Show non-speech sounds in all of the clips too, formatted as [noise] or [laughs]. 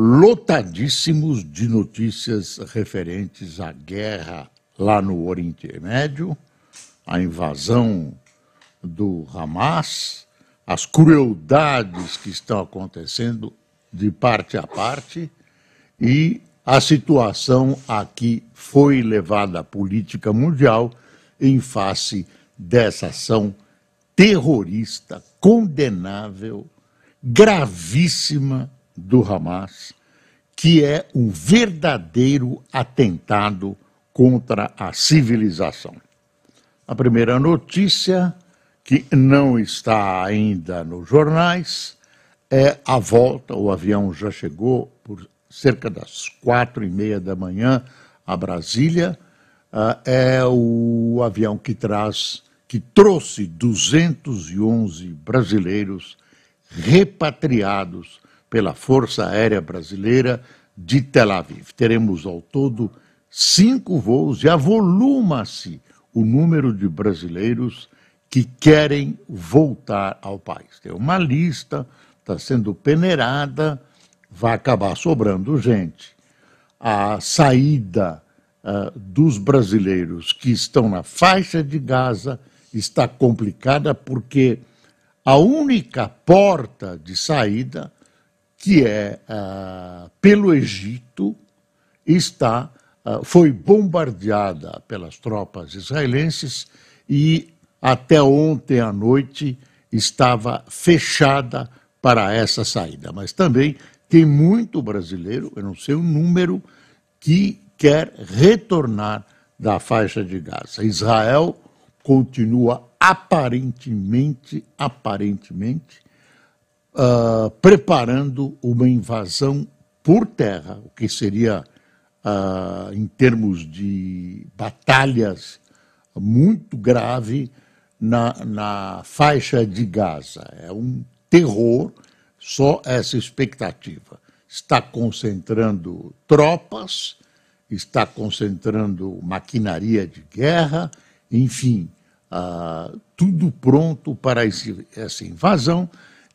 lotadíssimos de notícias referentes à guerra lá no Oriente Médio, à invasão do Hamas, as crueldades que estão acontecendo de parte a parte e a situação a que foi levada a política mundial em face dessa ação terrorista, condenável, gravíssima do Hamas, que é um verdadeiro atentado contra a civilização. A primeira notícia, que não está ainda nos jornais, é a volta. O avião já chegou por cerca das quatro e meia da manhã a Brasília. Uh, é o avião que traz, que trouxe 211 brasileiros repatriados pela Força Aérea Brasileira de Tel Aviv. Teremos ao todo cinco voos e avoluma-se o número de brasileiros que querem voltar ao país. Tem uma lista, está sendo peneirada, vai acabar sobrando gente. A saída uh, dos brasileiros que estão na faixa de Gaza está complicada porque a única porta de saída que é uh, pelo Egito, está, uh, foi bombardeada pelas tropas israelenses e até ontem à noite estava fechada para essa saída. Mas também tem muito brasileiro, eu não sei o número, que quer retornar da faixa de Gaza. Israel continua aparentemente, aparentemente, uh, preparando uma invasão por terra, o que seria, uh, em termos de batalhas, muito grave na, na faixa de Gaza. É um terror, só essa expectativa. Está concentrando tropas, está concentrando maquinaria de guerra, enfim, uh, tudo pronto para esse, essa invasão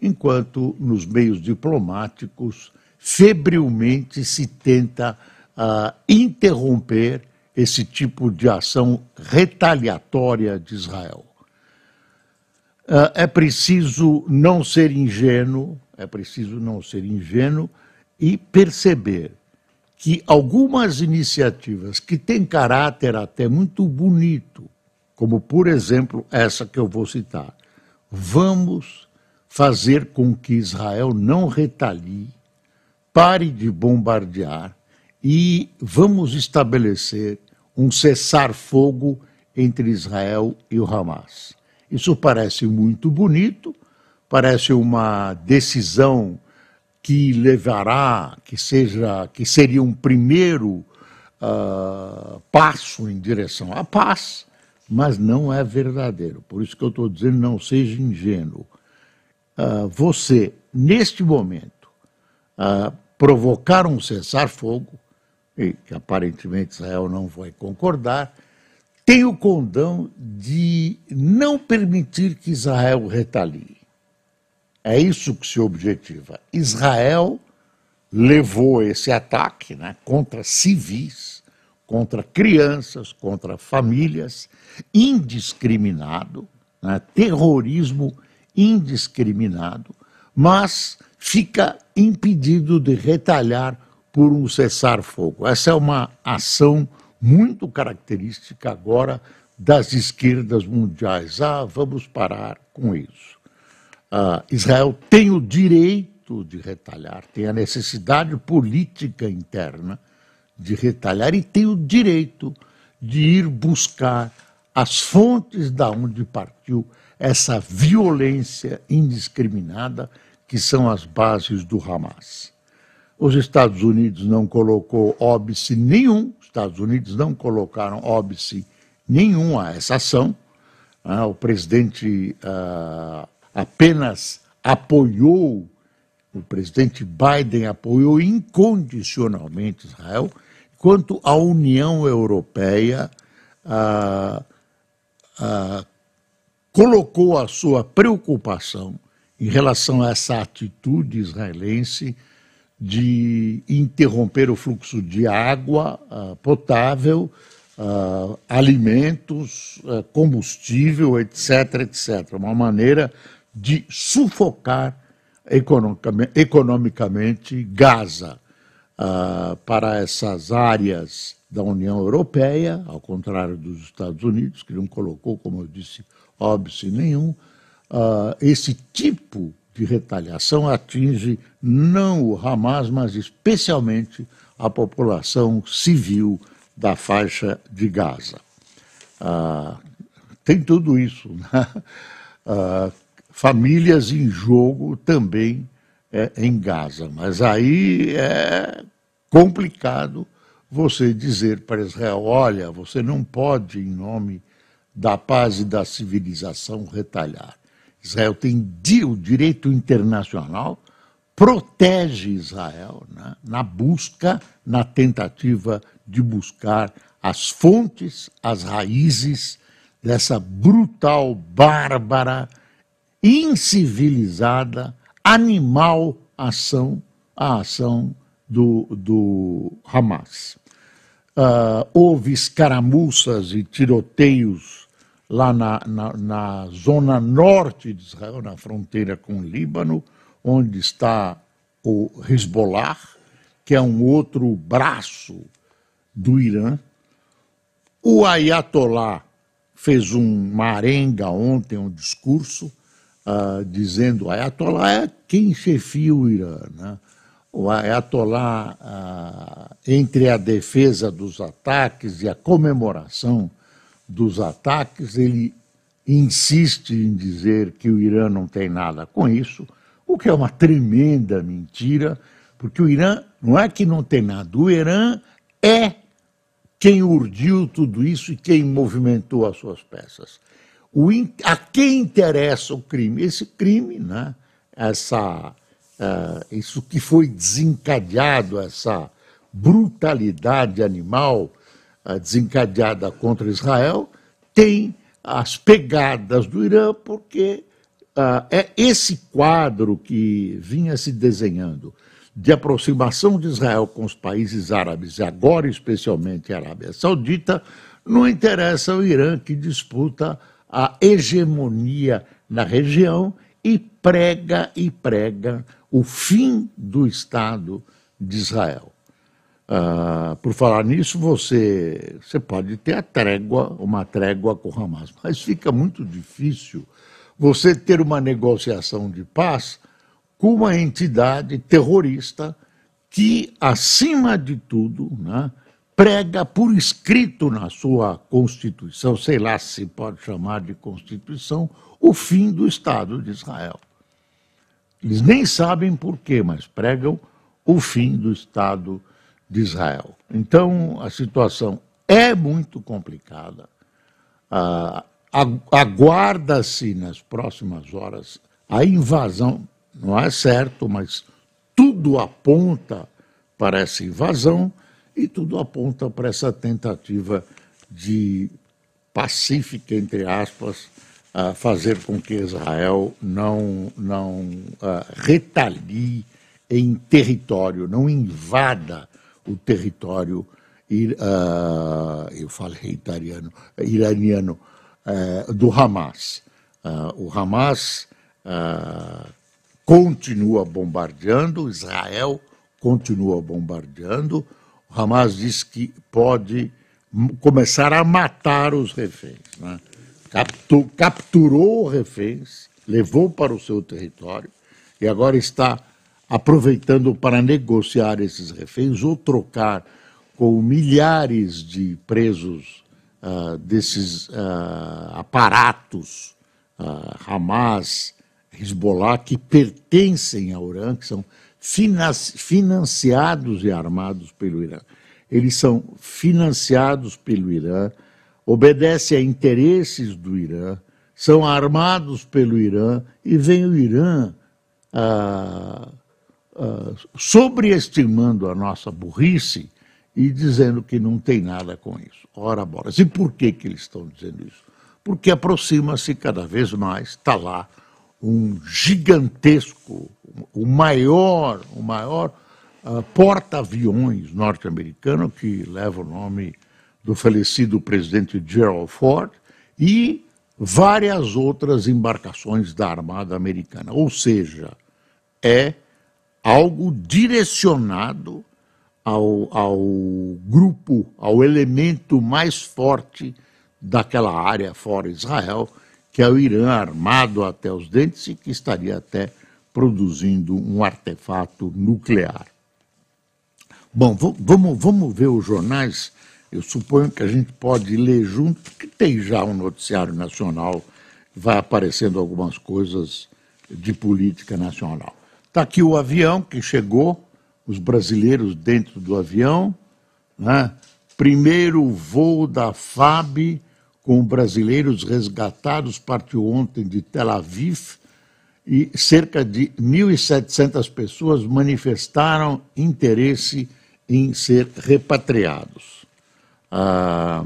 enquanto nos meios diplomáticos febrilmente se tenta uh, interromper esse tipo de ação retaliatória de Israel. Uh, é preciso não ser ingênuo, é preciso não ser ingênuo e perceber que algumas iniciativas que têm caráter até muito bonito, como por exemplo essa que eu vou citar, vamos fazer com que Israel não retalie, pare de bombardear e vamos estabelecer um cessar-fogo entre Israel e o Hamas. Isso parece muito bonito, parece uma decisão que levará, que seja, que seria um primeiro uh, passo em direção à paz, mas não é verdadeiro. Por isso que eu estou dizendo, não seja ingênuo uh, você, neste momento, uh, provocar um cessar-fogo, e que aparentemente Israel não vai concordar, tem o condão de não permitir que Israel retalie. É isso que se objetiva. Israel levou esse ataque né, contra civis, contra crianças, contra famílias, indiscriminado, né, terrorismo indiscriminado, mas fica impedido de retalhar por um cessar-fogo. Essa é uma ação muito característica agora das esquerdas mundiais. Ah, vamos parar com isso. Ah, Israel tem o direito de retalhar, tem a necessidade política interna de retalhar e tem o direito de ir buscar as fontes da onde partiu essa violência indiscriminada que são as bases do Hamas. Os Estados Unidos não colocou óbice nenhum, os Estados Unidos não colocaram óbice nenhum a essa ação. Ah, o presidente ah, apenas apoiou, o presidente Biden apoiou incondicionalmente Israel, enquanto a União Europeia ah, ah, colocou a sua preocupação em relação a essa atitude israelense de interromper o fluxo de água uh, potável, uh, alimentos, uh, combustível, etc., etc. Uma maneira de sufocar economicamente Gaza para essas áreas da União Europeia, ao contrário dos Estados Unidos, que não colocou, como eu disse, óbice nenhum, esse tipo de retaliação atinge não o Hamas, mas especialmente a população civil da faixa de Gaza. Ah, tem tudo isso. Né? [laughs] Ah, famílias em jogo também é, em Gaza, mas aí é complicado você dizer para Israel: olha, você não pode, em nome da paz e da civilização, retalhar. Israel tem o direito internacional, protege Israel né, na busca, na tentativa de buscar as fontes, as raízes dessa brutal, bárbara, incivilizada, animal ação, a ação do, do Hamas. Uh, houve escaramuças e tiroteios lá na, na, na, zona norte de Israel, na fronteira com o Líbano, onde está o Hezbollah, que é um outro braço do Irã. O Ayatollah fez uma arenga ontem, um discurso, uh, dizendo: Ayatollah é quem chefia o Irã. Né? O Ayatollah, uh, entre a defesa dos ataques e a comemoração dos ataques, ele insiste em dizer que o Irã não tem nada com isso, o que é uma tremenda mentira, porque o Irã não é que não tem nada, o Irã é quem urdiu tudo isso e quem movimentou as suas peças. O, a quem interessa o crime? Esse crime, né? essa, uh, isso que foi desencadeado, essa brutalidade animal desencadeada contra Israel tem as pegadas do Irã, porque uh, é esse quadro que vinha se desenhando de aproximação de Israel com os países árabes, e agora especialmente a Arábia Saudita, não interessa o Irã que disputa a hegemonia na região e prega e prega o fim do Estado de Israel. Uh, por falar nisso, você, você pode ter a trégua, uma trégua com o Hamas, mas fica muito difícil você ter uma negociação de paz com uma entidade terrorista que, acima de tudo, né, prega por escrito na sua Constituição, sei lá se pode chamar de Constituição, o fim do Estado de Israel. Eles nem sabem por quê, mas pregam o fim do Estado de de Israel. Então, a situação é muito complicada. Ah, Aguarda-se nas próximas horas a invasão, não é certo, mas tudo aponta para essa invasão e tudo aponta para essa tentativa de pacífica, entre aspas, uh, fazer com que Israel não, não uh, retalie em território, não invada o território, uh, eu falei italiano, iraniano, uh, do Hamas. Uh, o Hamas continua bombardeando, Israel continua bombardeando. O Hamas diz que pode começar a matar os reféns. Né? Captu capturou reféns, levou para o seu território e agora está aproveitando para negociar esses reféns ou trocar com milhares de presos uh, desses uh, aparatos uh, Hamas, Hezbollah, que pertencem ao Irã, que são financiados e armados pelo Irã. Eles são financiados pelo Irã, obedecem a interesses do Irã, são armados pelo Irã e vem o Irã ah, ah, sobreestimando a nossa burrice e dizendo que não tem nada com isso. Ora, bolas. E por que, que eles estão dizendo isso? Porque aproxima-se cada vez mais, está lá, um gigantesco, o maior, o maior uh, porta-aviões norte-americano que leva o nome do falecido presidente Gerald Ford e várias outras embarcações da Armada Americana. Ou seja, é algo direcionado ao, ao grupo, ao elemento mais forte daquela área fora Israel, que é o Irã armado até os dentes e que estaria até produzindo um artefato nuclear. Bom, vamos, vamos ver os jornais. Eu suponho que a gente pode ler junto, porque tem já um noticiário nacional, vai aparecendo algumas coisas de política nacional. Está aqui o avião que chegou, os brasileiros dentro do avião. Né? Primeiro voo da FAB com brasileiros resgatados partiu ontem de Tel Aviv e cerca de 1.700 pessoas manifestaram interesse em ser repatriados. Ah,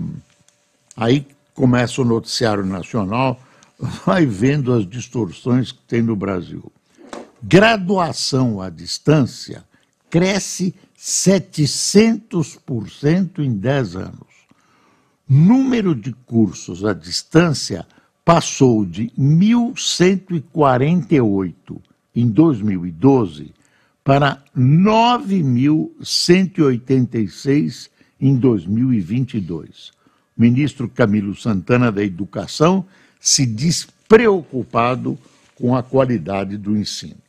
aí começa o noticiário nacional, [laughs] vai vendo as distorções que tem no Brasil. Graduação à distância cresce 700% em 10 anos. Número de cursos à distância passou de 1.148 em 2012 para 9.186 em 2022. O ministro Camilo Santana da Educação se diz preocupado com a qualidade do ensino.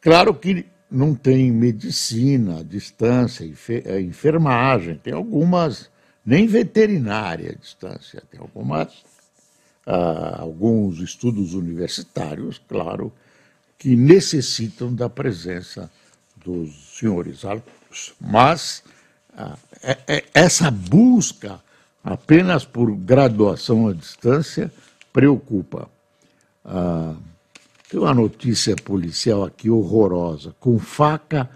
Claro que não tem medicina distância, é, enfermagem, tem algumas, nem veterinária à distância, tem algumas, ah, alguns estudos universitários, claro, que necessitam da presença dos senhores alunos. Mas ah, é, é, essa busca apenas por graduação à distância preocupa. Ah, tem uma notícia policial aqui horrorosa. Com faca,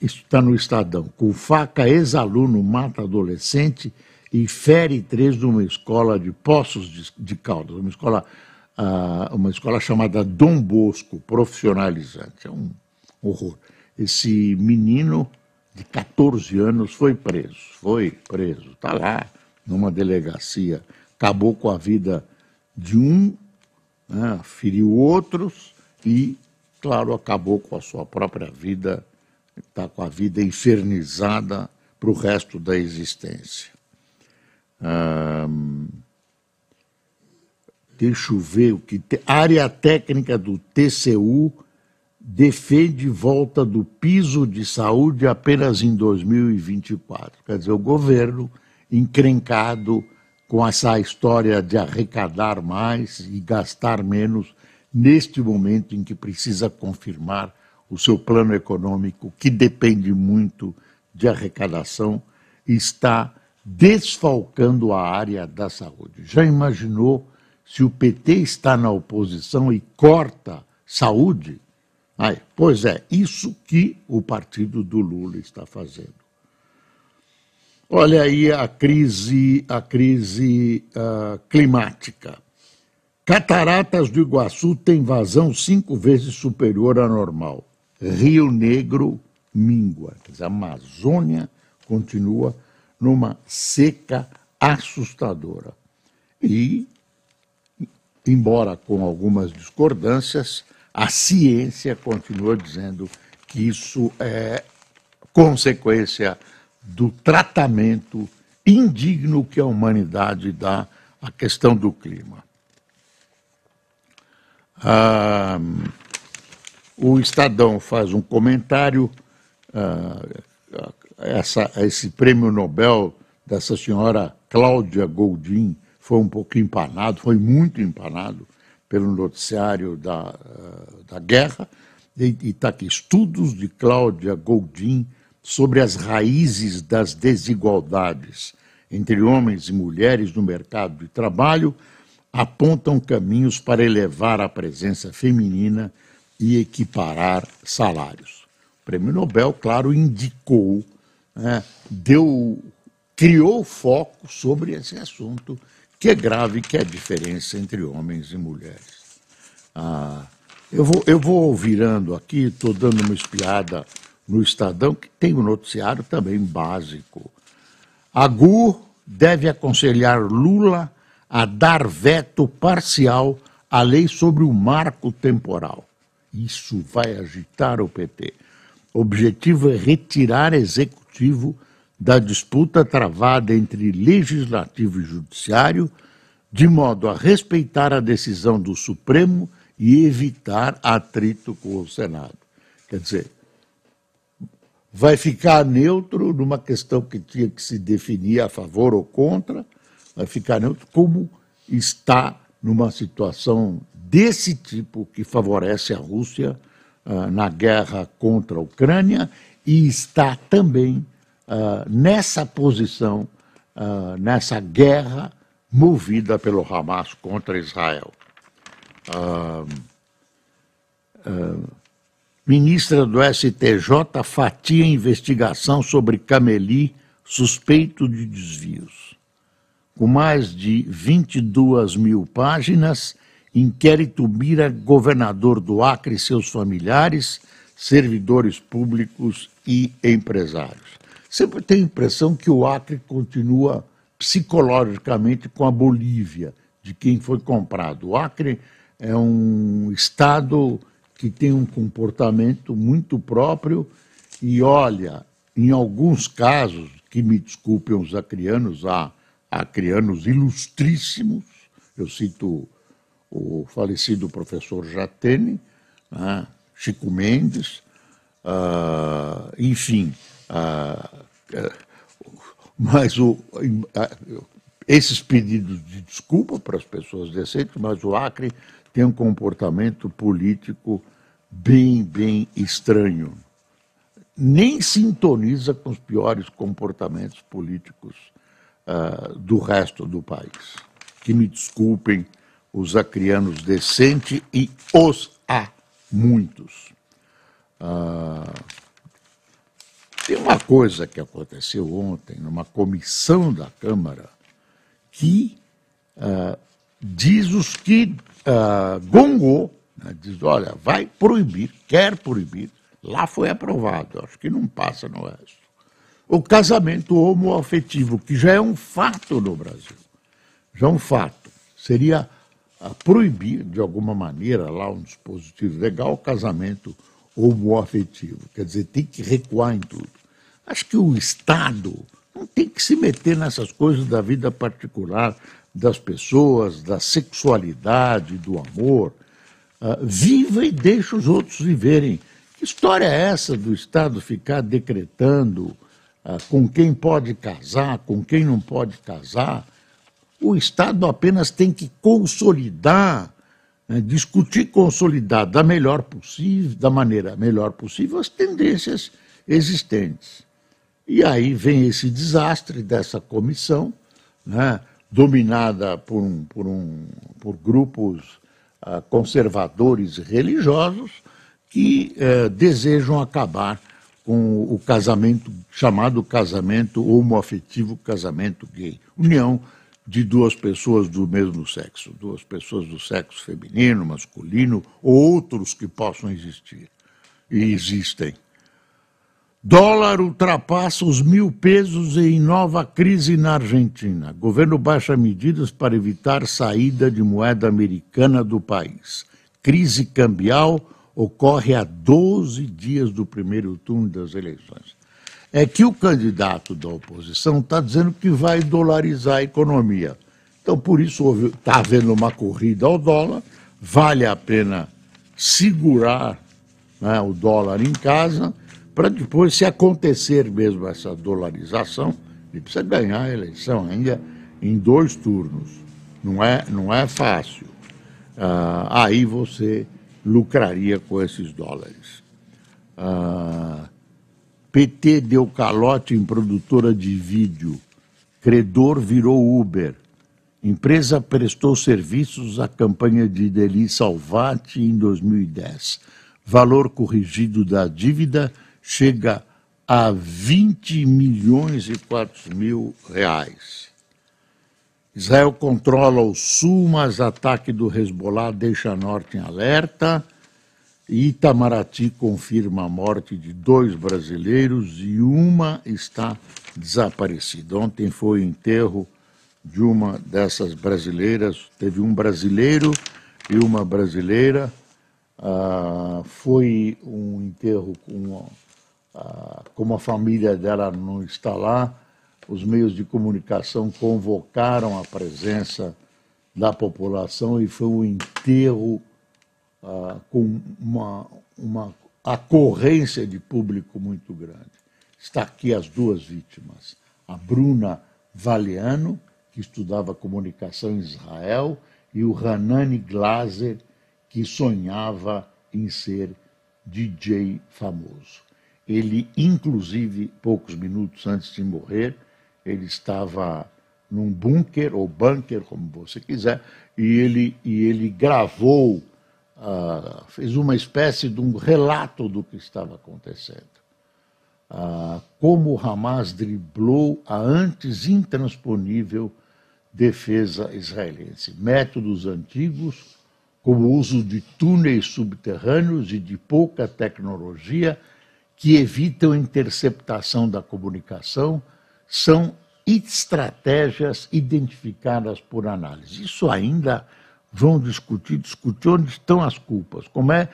isso está no Estadão, com faca, ex-aluno mata adolescente e fere três numa escola de Poços de, de Caldas, uma escola, uh, uma escola chamada Dom Bosco, profissionalizante. É um horror. Esse menino de 14 anos foi preso, foi preso, está lá numa delegacia, acabou com a vida de um né, feriu outros e, claro, acabou com a sua própria vida, está com a vida infernizada para o resto da existência. Hum, deixa eu ver o que. Te... área técnica do TCU defende volta do piso de saúde apenas em 2024. Quer dizer, o governo encrencado com essa história de arrecadar mais e gastar menos neste momento em que precisa confirmar o seu plano econômico, que depende muito de arrecadação, está desfalcando a área da saúde. Já imaginou se o PT está na oposição e corta saúde? Ai, pois é, isso que o partido do Lula está fazendo. Olha aí a crise, a crise uh, climática. Cataratas do Iguaçu tem vazão cinco vezes superior à normal. Rio Negro mingua. Quer dizer, a Amazônia continua numa seca assustadora. E, embora com algumas discordâncias, a ciência continua dizendo que isso é consequência do tratamento indigno que a humanidade dá à questão do clima. Ah, o Estadão faz um comentário ah, essa, esse prêmio Nobel dessa senhora Cláudia Goldin foi um pouco empanado, foi muito empanado pelo noticiário da, da guerra, e está aqui, estudos de Cláudia Goldin sobre as raízes das desigualdades entre homens e mulheres no mercado de trabalho apontam caminhos para elevar a presença feminina e equiparar salários. O Prêmio Nobel, claro, indicou, né, deu, criou foco sobre esse assunto que é grave, que é a diferença entre homens e mulheres. Ah, eu, vou, eu vou virando aqui, estou dando uma espiada no Estadão, que tem um noticiário também básico. A GU deve aconselhar Lula a dar veto parcial à lei sobre o marco temporal. Isso vai agitar o PT. O objetivo é retirar executivo da disputa travada entre legislativo e judiciário, de modo a respeitar a decisão do Supremo e evitar atrito com o Senado. Quer dizer, vai ficar neutro numa questão que tinha que se definir a favor ou contra, vai ficar neutro como está numa situação desse tipo que favorece a Rússia uh, na guerra contra a Ucrânia e está também uh, nessa posição, uh, nessa guerra movida pelo Hamas contra Israel. Ministra do STJ fatia investigação sobre Cameli suspeito de desvios. Com mais de 22 mil páginas, inquérito mira governador do Acre e seus familiares, servidores públicos e empresários. Sempre tenho a impressão que o Acre continua psicologicamente com a Bolívia, de quem foi comprado. O Acre é um estado que tem um comportamento muito próprio. E olha, em alguns casos, que me desculpem os acrianos, há acrianos ilustríssimos, eu cito o falecido professor Jatene, né, Chico Mendes, uh, enfim, uh, mas o, esses pedidos de desculpa para as pessoas decentes, mas o Acre tem um comportamento político bem, bem estranho. Nem sintoniza com os piores comportamentos políticos uh, do resto do país. Que me desculpem os acrianos decentes e os há muitos. Uh, tem uma coisa que aconteceu ontem numa comissão da Câmara que uh, diz os que uh, gongou, né, diz, olha, vai proibir, quer proibir, lá foi aprovado, acho que não passa no resto. O casamento homoafetivo, que já é um fato no Brasil, já é um fato, seria uh, proibir, de alguma maneira, lá um dispositivo legal, o casamento homoafetivo, quer dizer, tem que recuar em tudo. Acho que o Estado não tem que se meter nessas coisas da vida particular das pessoas, da sexualidade, do amor. Uh, viva e deixa os outros viverem. Que história é essa do Estado ficar decretando uh, com quem pode casar, com quem não pode casar? O Estado apenas tem que consolidar, né, discutir consolidar da melhor possível, da maneira melhor possível as tendências existentes. E aí vem esse desastre dessa comissão, né? dominada por, um, por, um, por grupos conservadores e religiosos que uh, desejam acabar com o casamento chamado casamento homoafetivo, casamento gay, união de duas pessoas do mesmo sexo, duas pessoas do sexo feminino, masculino, ou outros que possam existir e existem. Dólar ultrapassa os mil pesos em nova crise na Argentina. Governo baixa medidas para evitar saída de moeda americana do país. Crise cambial ocorre a 12 dias do primeiro turno das eleições. É que o candidato da oposição está dizendo que vai dolarizar a economia. Então, por isso, está havendo uma corrida ao dólar, vale a pena segurar né, o dólar em casa para depois, se acontecer mesmo essa dolarização, ele precisa ganhar a eleição ainda em dois turnos. Não é, não é fácil. Ah, aí você lucraria com esses dólares. Ah, PT deu calote em produtora de vídeo. Credor virou Uber. Empresa prestou serviços à campanha de Deli Salvati em 2010. Valor corrigido da dívida chega a 20 milhões e 4 mil reais. Israel controla o sul, mas ataque do Hezbollah deixa norte em alerta. Itamaraty confirma a morte de dois brasileiros e uma está desaparecida. Ontem foi o enterro de uma dessas brasileiras. Teve um brasileiro e uma brasileira. Ah, foi um enterro com, como a família dela não está lá os meios de comunicação convocaram a presença da população e foi um enterro ah, com uma, uma ocorrência de público muito grande. Está aqui as duas vítimas. A Bruna Valiano, que estudava comunicação em Israel, e o Hanani Glaser, que sonhava em ser DJ famoso. Ele, inclusive, poucos minutos antes de morrer, ele estava num bunker, ou bunker, como você quiser, e ele, e ele gravou, uh, fez uma espécie de um relato do que estava acontecendo. Uh, como o Hamas driblou a antes intransponível defesa israelense. Métodos antigos, como o uso de túneis subterrâneos e de pouca tecnologia, que evitam interceptação da comunicação, são estratégias identificadas por análise. Isso ainda vão discutir, discutir onde estão as culpas. Como é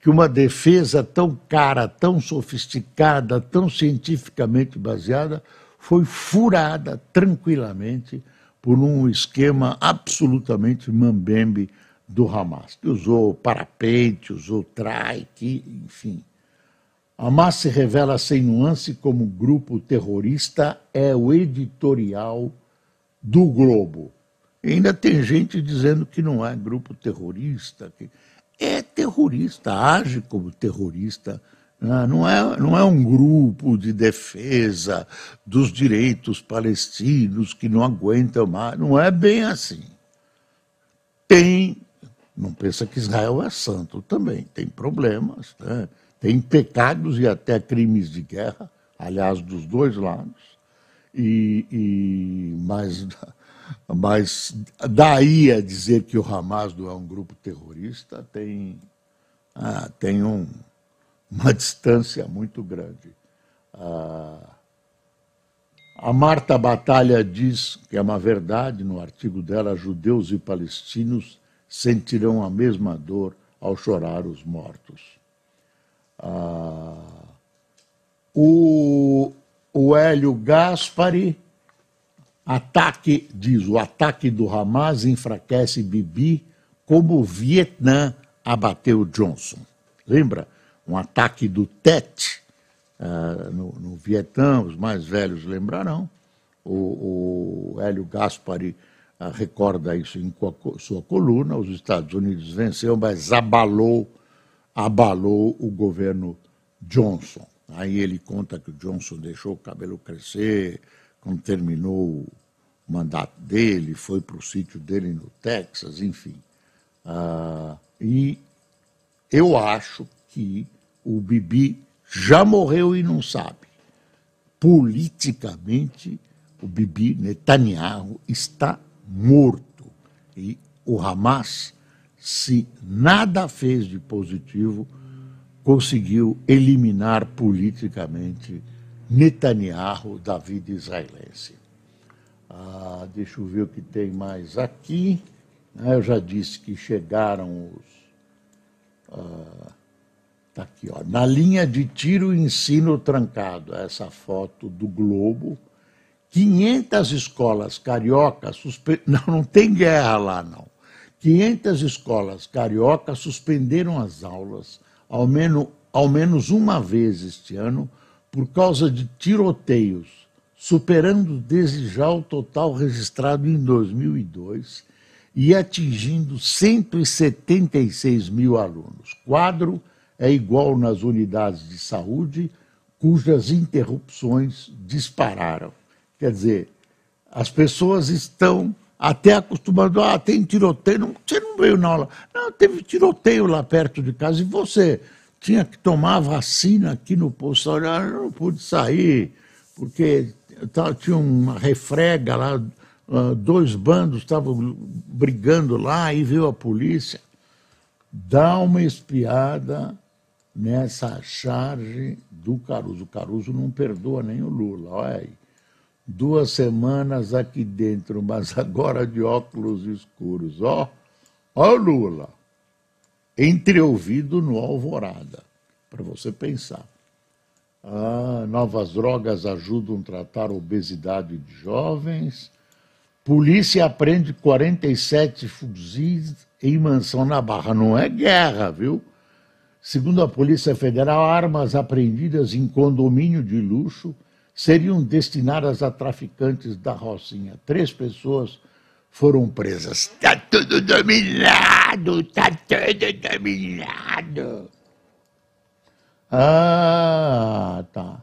que uma defesa tão cara, tão sofisticada, tão cientificamente baseada, foi furada tranquilamente por um esquema absolutamente mambembe do Hamas, que usou parapente, usou trike, enfim. Hamas se revela sem nuance como grupo terrorista, é o editorial do Globo. E ainda tem gente dizendo que não é grupo terrorista, que é terrorista, age como terrorista. Né? Não é, não é um grupo de defesa dos direitos palestinos que não aguentam mais. Não é bem assim. Tem, não pensa que Israel é santo também, tem problemas. Né? Tem pecados e até crimes de guerra, aliás, dos dois lados, e, e mas, [laughs] mas daí a dizer que o Hamas não é um grupo terrorista tem, ah, tem um, uma [laughs] distância muito grande. Ah, a Marta Batalha diz que é uma verdade no artigo dela: judeus e palestinos sentirão a mesma dor ao chorar os mortos. Ah, o, o Hélio Gaspari, ataque, diz, o ataque do Hamas enfraquece Bibi como o Vietnã abateu Johnson. Lembra? Um ataque do Tet uh, no, no Vietnã, os mais velhos lembrarão. O, o Hélio Gaspari uh, recorda isso em sua coluna. Os Estados Unidos venceu, mas abalou abalou o governo Johnson. Aí ele conta que o Johnson deixou o cabelo crescer, quando terminou o mandato dele, foi para o sítio dele no Texas, enfim. Ah, e eu acho que o Bibi já morreu e não sabe. Politicamente, o Bibi Netanyahu está morto. E o Hamas se nada fez de positivo, conseguiu eliminar politicamente Netanyahu da vida israelense. Ah, deixa eu ver o que tem mais aqui. Ah, eu já disse que chegaram os. Ah, tá aqui, ó. Na linha de tiro ensino trancado, essa foto do Globo. 500 escolas cariocas suspe... [laughs] Não, não tem guerra lá, não. 500 escolas cariocas suspenderam as aulas ao menos, ao menos uma vez este ano por causa de tiroteios, superando desde já o total registrado em 2002 e atingindo 176 mil alunos. Quadro é igual nas unidades de saúde, cujas interrupções dispararam. Quer dizer, as pessoas estão até acostumadas, ah, tem tiroteio, não, você não veio na aula. Não, teve tiroteio lá perto de casa, e você tinha que tomar vacina aqui no posto, eu não pude sair, porque tinha uma refrega lá, ah, dois bandos estavam brigando lá, e veio a polícia. Dá uma espiada nessa charge do Caruso. O Caruso não perdoa nem o Lula, olha aí. Duas semanas aqui dentro, mas agora de óculos escuros. Ó, ó Lula. Entreouvido no Alvorada, para você pensar. Ah, novas drogas ajudam a tratar a obesidade de jovens. Polícia aprende 47 fuzis em mansão na Barra. Não é guerra, viu? Segundo a Polícia Federal, armas apreendidas em condomínio de luxo seriam destinadas a traficantes da Rocinha. Três pessoas foram presas. Está tudo dominado, está tudo dominado. Ah, tá.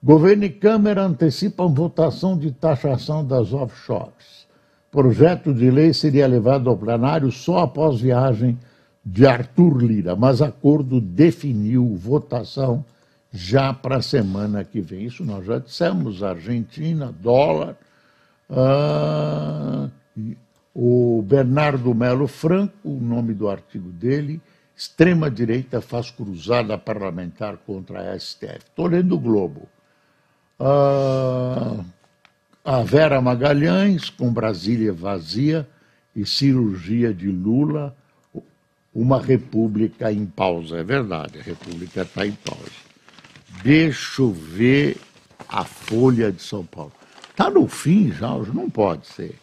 Governo e Câmara antecipam votação de taxação das offshores. Projeto de lei seria levado ao plenário só após viagem de Arthur Lira, mas acordo definiu votação já para a semana que vem. Isso nós já dissemos, Argentina, dólar. Ah, o Bernardo Melo Franco, o nome do artigo dele, extrema-direita faz cruzada parlamentar contra a STF. Estou lendo o Globo. Ah, a Vera Magalhães, com Brasília vazia e cirurgia de Lula, uma república em pausa. É verdade, a república está em pausa. Deixa eu ver a Folha de São Paulo. Está no fim já, não pode ser.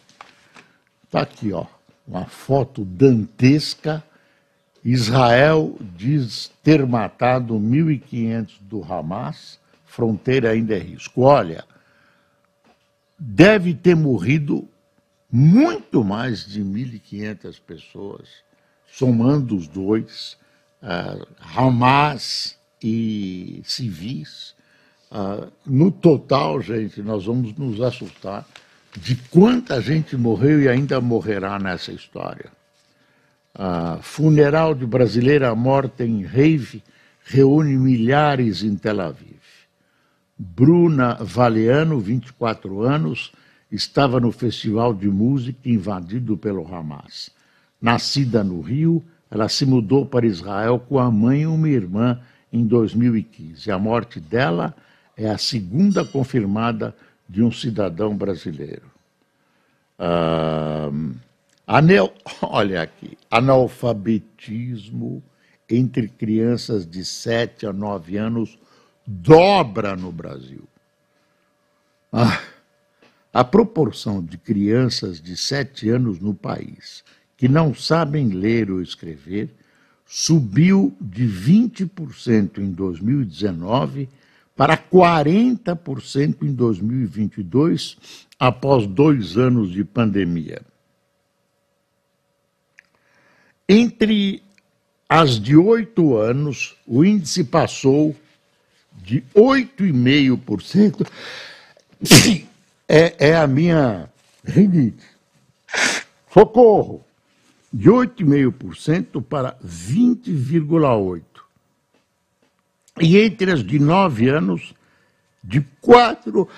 Está aqui, ó, uma foto dantesca. Israel diz ter matado 1.500 do Hamas, fronteira ainda é risco. Olha, deve ter morrido muito mais de 1.500 pessoas somando os dois, uh, Hamas e civis. Uh, no total, gente, nós vamos nos assustar de quanta gente morreu e ainda morrerá nessa história. Uh, funeral de brasileira morta em rave reúne milhares em Tel Aviv. Bruna Valeano, 24 anos, estava no festival de música invadido pelo Hamas. Nascida no Rio, ela se mudou para Israel com a mãe e uma irmã em 2015. A morte dela é a segunda confirmada de um cidadão brasileiro. Ah, [laughs] olha aqui, analfabetismo entre crianças de 7 a 9 anos dobra no Brasil. Ah, a proporção de crianças de 7 anos no país que não sabem ler ou escrever subiu de 20% em 2019 para 40% em 2022, após dois anos de pandemia. Entre as de oito anos, o índice passou de 8,5%. [coughs] É, é a minha rinite. Socorro! De 8,5% para 20,8%. E entre as de 9 anos, de 4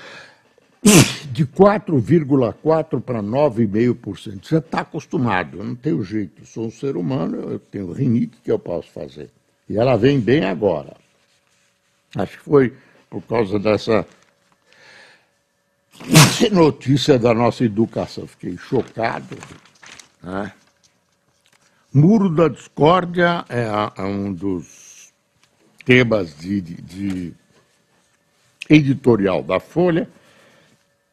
[coughs] de 4,4% para 9,5%. Você está acostumado, eu não tenho jeito, sou um ser humano, eu tenho rinite que eu posso fazer. E ela vem bem agora. Acho que foi por causa dessa [coughs] notícia da nossa educação. Fiquei chocado. Né? Muro da Discórdia é, é um dos temas de, de, de editorial da Folha.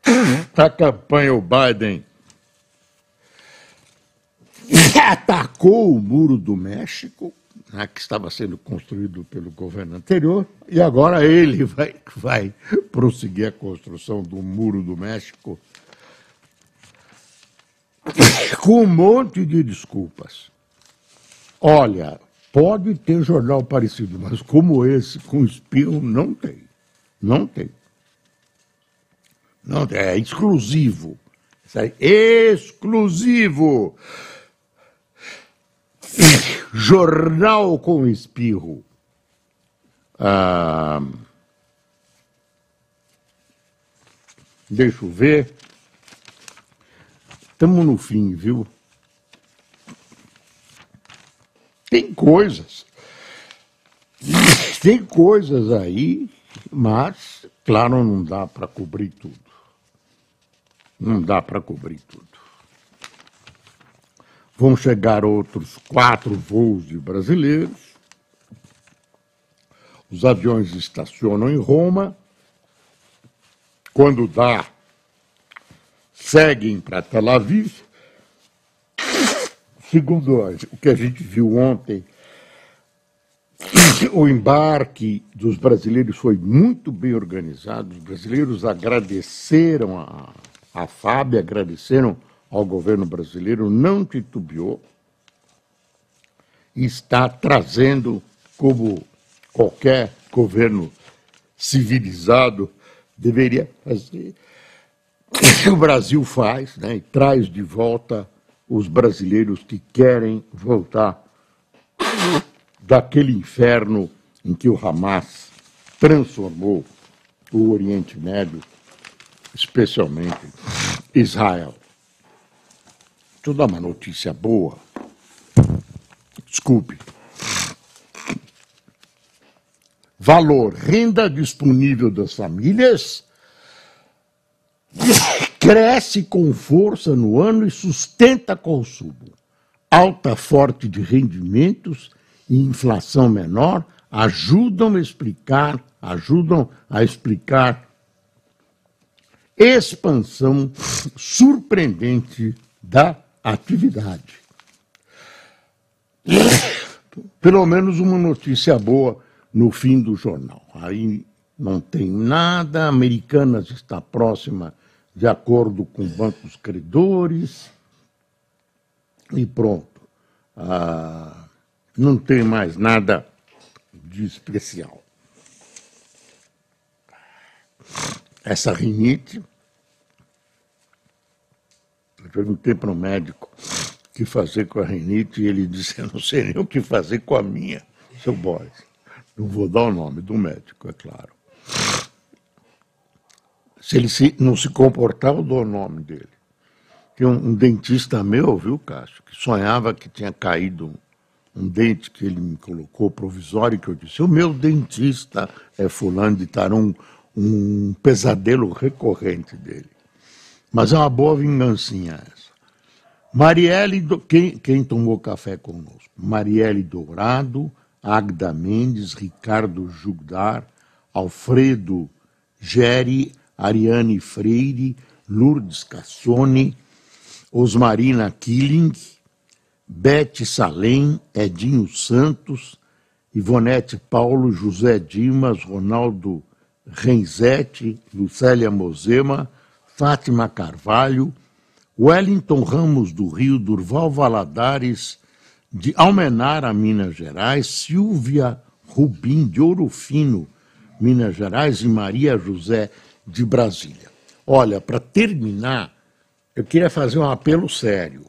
[clears throat] A campanha, o Biden atacou o muro do México, né, que estava sendo construído pelo governo anterior, e agora ele [laughs] vai, vai prosseguir a construção do muro do México [clears throat] com um monte de desculpas. Olha, pode ter jornal parecido, mas como esse, com espirro, não tem. Não tem. Não. É exclusivo. Exclusivo. Jornal com espirro. Ah, deixa eu ver. Estamos no fim, viu? Tem coisas. Tem coisas aí, mas, claro, não dá para cobrir tudo. Não dá para cobrir tudo. Vão chegar outros quatro voos de brasileiros. Os aviões estacionam em Roma. Quando dá, seguem para Tel Aviv. Segundo o que a gente viu ontem, [clears throat] o embarque dos brasileiros foi muito bem organizado. Os brasileiros agradeceram a, a FAB, agradeceram ao governo brasileiro, não titubeou e está trazendo, como qualquer governo civilizado deveria fazer, [clears throat] o Brasil faz, né, e traz de volta os brasileiros que querem voltar daquele inferno em que o Hamas transformou o Oriente Médio, especialmente Israel. Deixa eu dar uma notícia boa. Desculpe. Valor, renda disponível das famílias cresce com força no ano e sustenta consumo. Alta forte de rendimentos e inflação menor ajudam a explicar, ajudam a explicar expansão surpreendente da atividade. Pelo menos uma notícia boa no fim do jornal. Aí não tem nada, Americanas está próxima de acordo com bancos credores e pronto. Ah, não tem mais nada de especial. Essa rinite, eu perguntei para o médico o que fazer com a rinite e ele disse: Eu não sei nem o que fazer com a minha, seu Boris. Não vou dar o nome do médico, é claro. Se ele se, não se comportar, eu dou o nome dele. Tem um, um, dentista meu, viu, Cássio, que sonhava que tinha caído um, um dente que ele me colocou provisório, que eu disse, o meu dentista é fulano de Tarum, um pesadelo recorrente dele. Mas é uma boa vingancinha essa. Marielle, quem, quem tomou café conosco? Marielle Dourado, Agda Mendes, Ricardo Jugdar, Alfredo Geri, Ariane Freire, Lourdes Cassone, Osmarina Killing, Bete Salem, Edinho Santos, Ivonete Paulo, José Dimas, Ronaldo Renzete, Lucélia Mozema, Fátima Carvalho, Wellington Ramos do Rio, Durval Valadares, de Almenara, Minas Gerais, Silvia Rubim de Ouro Fino, Minas Gerais, e Maria José de Brasília. Olha, para terminar, eu queria fazer um apelo sério.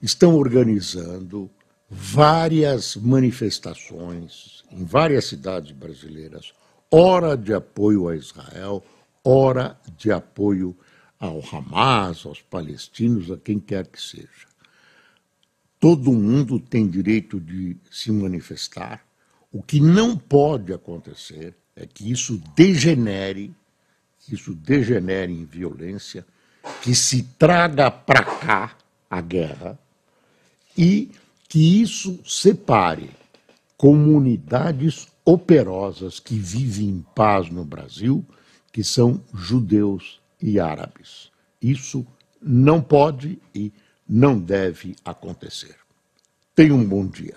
Estão organizando várias manifestações em várias cidades brasileiras, hora de apoio a Israel, hora de apoio ao Hamas, aos palestinos, a quem quer que seja. Todo mundo tem direito de se manifestar. O que não pode acontecer é que isso degenere que isso degenere em violência, que se traga para cá a guerra e que isso separe comunidades operosas que vivem em paz no Brasil, que são judeus e árabes. Isso não pode e não deve acontecer. Tenha um bom dia.